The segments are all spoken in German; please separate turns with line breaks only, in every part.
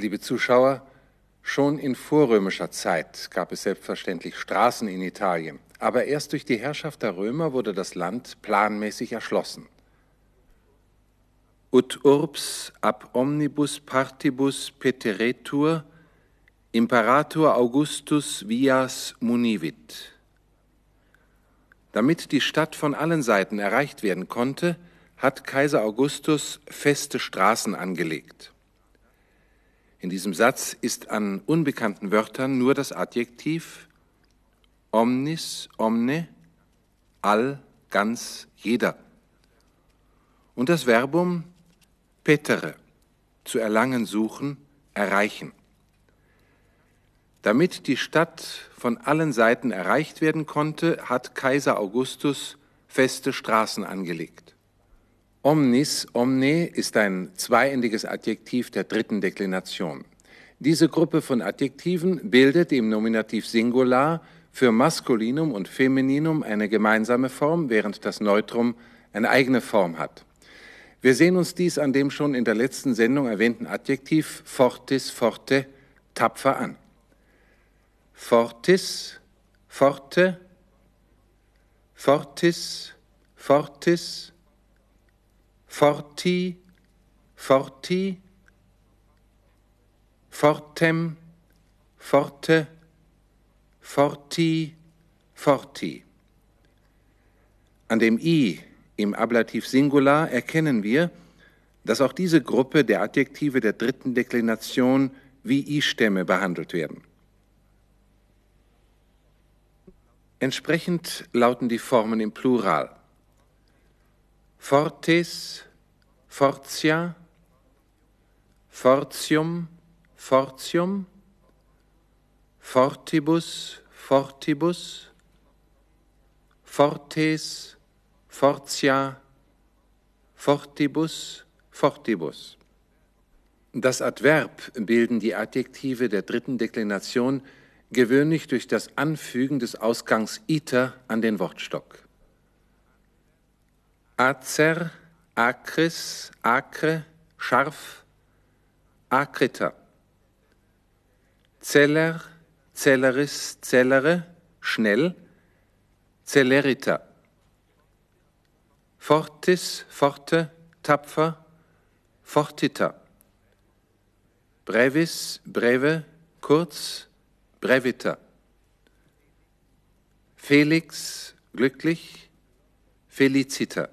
Liebe Zuschauer, schon in vorrömischer Zeit gab es selbstverständlich Straßen in Italien, aber erst durch die Herrschaft der Römer wurde das Land planmäßig erschlossen. Ut urbs ab omnibus partibus peteretur imperator Augustus vias munivit. Damit die Stadt von allen Seiten erreicht werden konnte, hat Kaiser Augustus feste Straßen angelegt. In diesem Satz ist an unbekannten Wörtern nur das Adjektiv omnis, omne, all, ganz, jeder. Und das Verbum petere, zu erlangen, suchen, erreichen. Damit die Stadt von allen Seiten erreicht werden konnte, hat Kaiser Augustus feste Straßen angelegt. Omnis, omne ist ein zweiendiges Adjektiv der dritten Deklination. Diese Gruppe von Adjektiven bildet im Nominativ Singular für Maskulinum und Femininum eine gemeinsame Form, während das Neutrum eine eigene Form hat. Wir sehen uns dies an dem schon in der letzten Sendung erwähnten Adjektiv fortis, forte, tapfer an. Fortis, forte, fortis, fortis, forti, forti, fortem, forte, forti, forti. An dem i im Ablativ Singular erkennen wir, dass auch diese Gruppe der Adjektive der dritten Deklination wie i-Stämme behandelt werden. Entsprechend lauten die Formen im Plural. Fortes, fortia, fortium, fortium, fortibus, fortibus, fortes, fortia, fortibus, fortibus. Das Adverb bilden die Adjektive der dritten Deklination gewöhnlich durch das Anfügen des Ausgangs iter an den Wortstock. Acer, acris, acre, scharf, acrita. Celer, celeris, celere, schnell, celerita. Fortis, forte, tapfer, fortita. Brevis, breve, kurz, brevita. Felix, glücklich, felicita.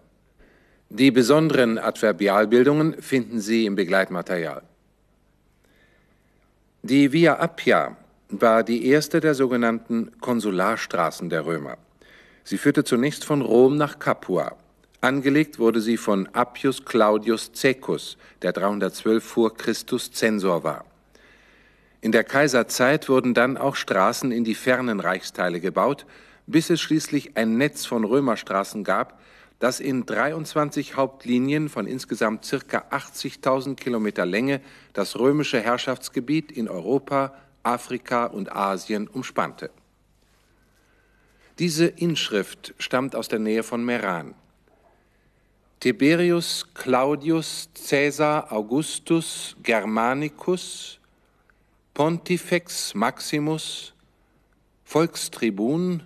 Die besonderen Adverbialbildungen finden Sie im Begleitmaterial. Die Via Appia war die erste der sogenannten Konsularstraßen der Römer. Sie führte zunächst von Rom nach Capua. Angelegt wurde sie von Appius Claudius Cecus, der 312 vor Christus Zensor war. In der Kaiserzeit wurden dann auch Straßen in die fernen Reichsteile gebaut, bis es schließlich ein Netz von Römerstraßen gab, das in 23 Hauptlinien von insgesamt circa 80.000 Kilometer Länge das römische Herrschaftsgebiet in Europa, Afrika und Asien umspannte. Diese Inschrift stammt aus der Nähe von Meran. Tiberius Claudius Caesar Augustus Germanicus Pontifex Maximus, Volkstribun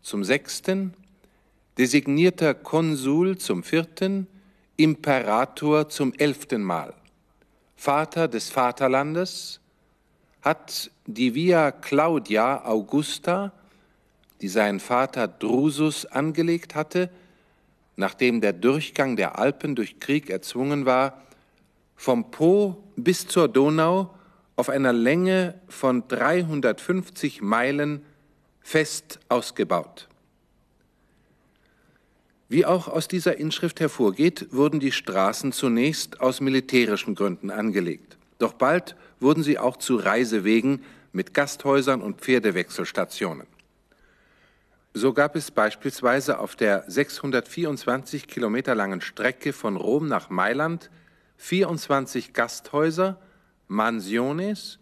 zum sechsten, designierter Konsul zum vierten, Imperator zum elften Mal, Vater des Vaterlandes, hat die Via Claudia Augusta, die sein Vater Drusus angelegt hatte, nachdem der Durchgang der Alpen durch Krieg erzwungen war, vom Po bis zur Donau auf einer Länge von 350 Meilen fest ausgebaut. Wie auch aus dieser Inschrift hervorgeht, wurden die Straßen zunächst aus militärischen Gründen angelegt. Doch bald wurden sie auch zu Reisewegen mit Gasthäusern und Pferdewechselstationen. So gab es beispielsweise auf der 624 Kilometer langen Strecke von Rom nach Mailand 24 Gasthäuser Mansiones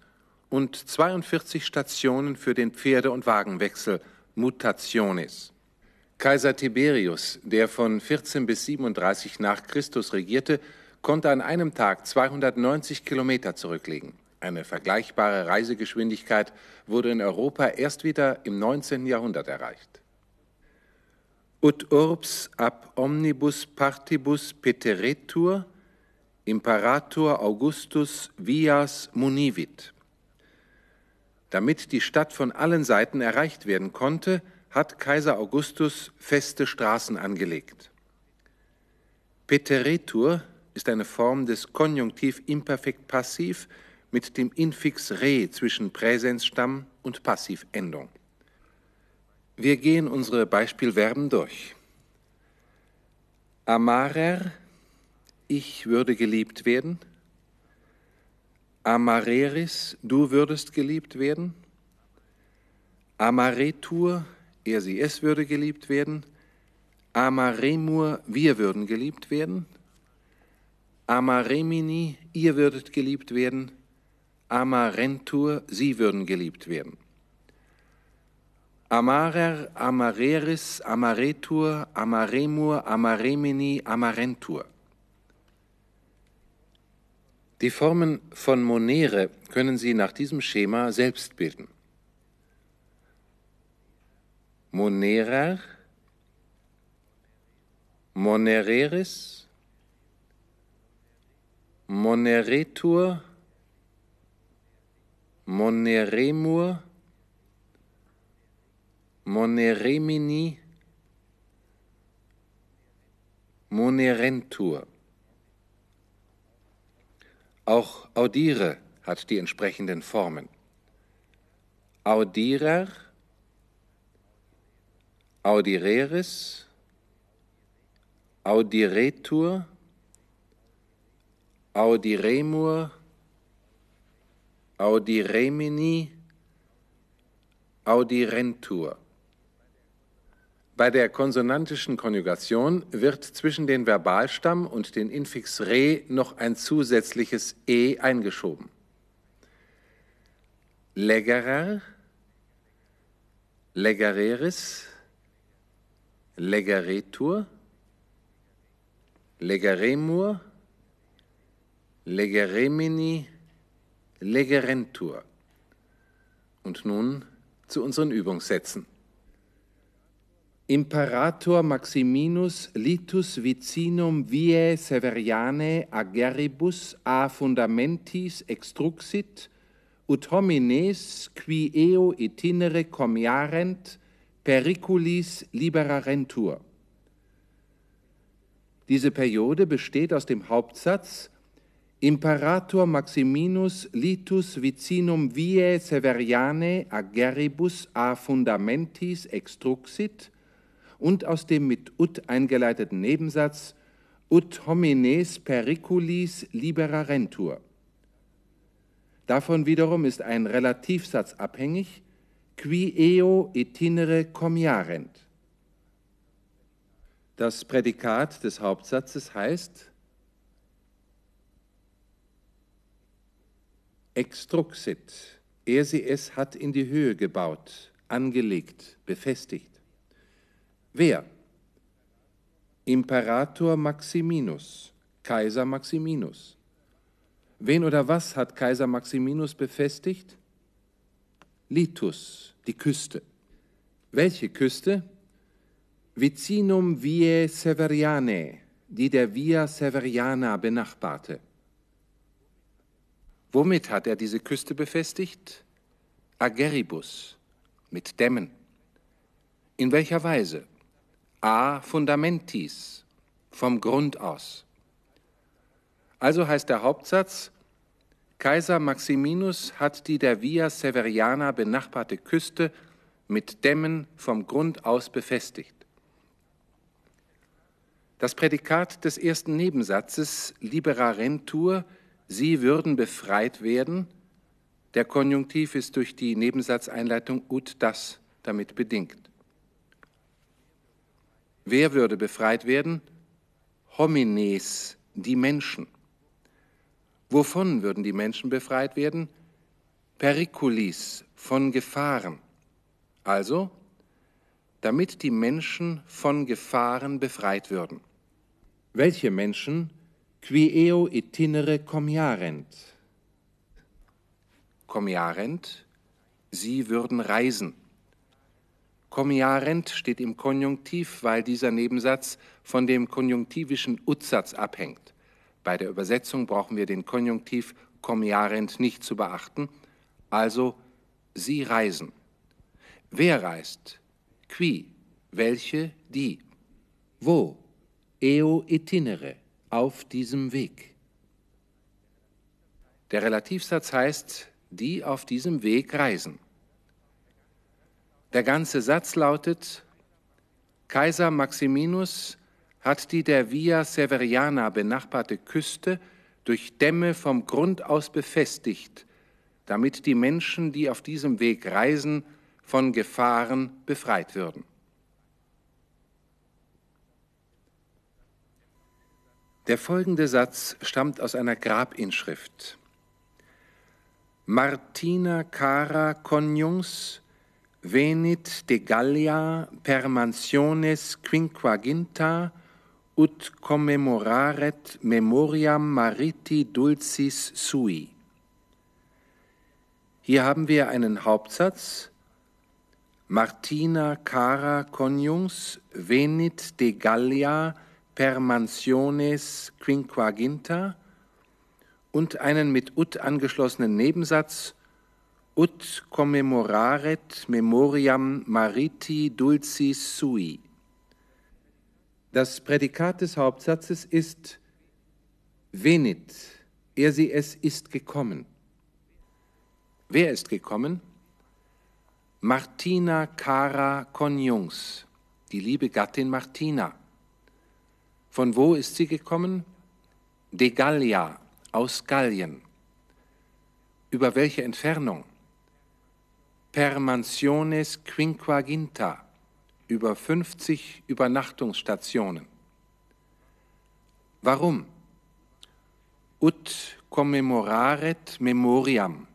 und 42 Stationen für den Pferde- und Wagenwechsel, Mutationes. Kaiser Tiberius, der von 14 bis 37 nach Christus regierte, konnte an einem Tag 290 Kilometer zurücklegen. Eine vergleichbare Reisegeschwindigkeit wurde in Europa erst wieder im 19. Jahrhundert erreicht. Ut urbs ab omnibus partibus peteretur imperator Augustus vias munivit. Damit die Stadt von allen Seiten erreicht werden konnte, hat Kaiser Augustus feste Straßen angelegt. Peteretur ist eine Form des Konjunktiv Imperfekt Passiv mit dem Infix re zwischen Präsenzstamm und Passivendung. Wir gehen unsere Beispielverben durch. Amarer, ich würde geliebt werden. Amareris, du würdest geliebt werden. Amaretur, er, sie, es würde geliebt werden. Amaremur, wir würden geliebt werden. Amaremini, ihr würdet geliebt werden. Amarentur, sie würden geliebt werden. Amarer, Amareris, Amaretur, Amaremur, Amaremini, Amarentur. Die Formen von Monere können Sie nach diesem Schema selbst bilden. Monerer, Monereris, Moneretur, Moneremur, Moneremini, Monerentur. Auch audire hat die entsprechenden Formen. Audirer, audireris, audiretur, audiremur, audiremini, audirentur. Bei der konsonantischen Konjugation wird zwischen den Verbalstamm und den Infix re noch ein zusätzliches e eingeschoben. Legerer, legereris, legeretur, legeremur, legeremini, legerentur. Und nun zu unseren Übungssätzen. Imperator Maximinus litus vicinum viae Severiane ageribus a fundamentis extruxit, ut homines qui eo itinere comiarent periculis liberarentur. Diese Periode besteht aus dem Hauptsatz Imperator Maximinus litus vicinum viae Severiane ageribus a fundamentis extruxit und aus dem mit ut eingeleiteten Nebensatz ut homines periculis liberarentur. Davon wiederum ist ein Relativsatz abhängig, qui eo itinere comiarent. Das Prädikat des Hauptsatzes heißt extruxit. Er sie es hat in die Höhe gebaut, angelegt, befestigt. Wer? Imperator Maximinus, Kaiser Maximinus. Wen oder was hat Kaiser Maximinus befestigt? Litus, die Küste. Welche Küste? Vicinum Viae Severiane, die der Via Severiana benachbarte. Womit hat er diese Küste befestigt? Ageribus, mit Dämmen. In welcher Weise? A fundamentis, vom Grund aus. Also heißt der Hauptsatz, Kaiser Maximinus hat die der Via Severiana benachbarte Küste mit Dämmen vom Grund aus befestigt. Das Prädikat des ersten Nebensatzes liberarentur, sie würden befreit werden, der Konjunktiv ist durch die Nebensatzeinleitung ut das damit bedingt. Wer würde befreit werden? Homines, die Menschen. Wovon würden die Menschen befreit werden? Periculis, von Gefahren. Also, damit die Menschen von Gefahren befreit würden. Welche Menschen? Qui eo itinere comiarent. Comiarent, sie würden reisen. Comiarent steht im Konjunktiv, weil dieser Nebensatz von dem konjunktivischen Utsatz abhängt. Bei der Übersetzung brauchen wir den Konjunktiv comiarent nicht zu beachten, also sie reisen. Wer reist? Qui? Welche? Die? Wo? Eo itinere, auf diesem Weg. Der Relativsatz heißt, die auf diesem Weg reisen. Der ganze Satz lautet, Kaiser Maximinus hat die der Via Severiana benachbarte Küste durch Dämme vom Grund aus befestigt, damit die Menschen, die auf diesem Weg reisen, von Gefahren befreit würden. Der folgende Satz stammt aus einer Grabinschrift. Martina cara coniungs venit de Gallia per mansiones quinquaginta ut commemoraret memoriam mariti dulcis sui. Hier haben wir einen Hauptsatz. Martina cara coniungs venit de Gallia per mansiones quinquaginta und einen mit ut angeschlossenen Nebensatz ut commemoraret memoriam mariti dulcis sui. Das Prädikat des Hauptsatzes ist venit, er sie es ist gekommen. Wer ist gekommen? Martina Cara Conjungs, die liebe Gattin Martina. Von wo ist sie gekommen? De Gallia, aus Gallien. Über welche Entfernung? per mansiones quinquaginta, über 50 Übernachtungsstationen. Warum? Ut commemoraret memoriam,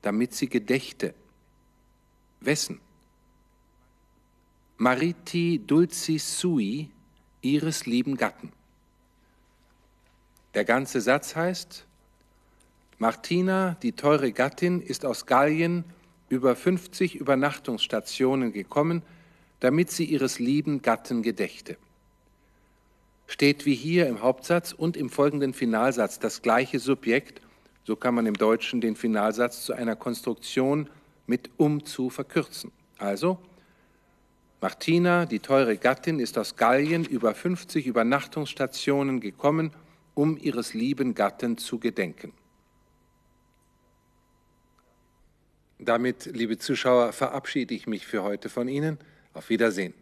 damit sie gedächte. Wessen? Mariti dulcis sui, ihres lieben Gatten. Der ganze Satz heißt, Martina, die teure Gattin, ist aus Gallien über 50 Übernachtungsstationen gekommen, damit sie ihres lieben Gatten gedächte. Steht wie hier im Hauptsatz und im folgenden Finalsatz das gleiche Subjekt, so kann man im Deutschen den Finalsatz zu einer Konstruktion mit um zu verkürzen. Also, Martina, die teure Gattin, ist aus Gallien über 50 Übernachtungsstationen gekommen, um ihres lieben Gatten zu gedenken. Damit, liebe Zuschauer, verabschiede ich mich für heute von Ihnen. Auf Wiedersehen.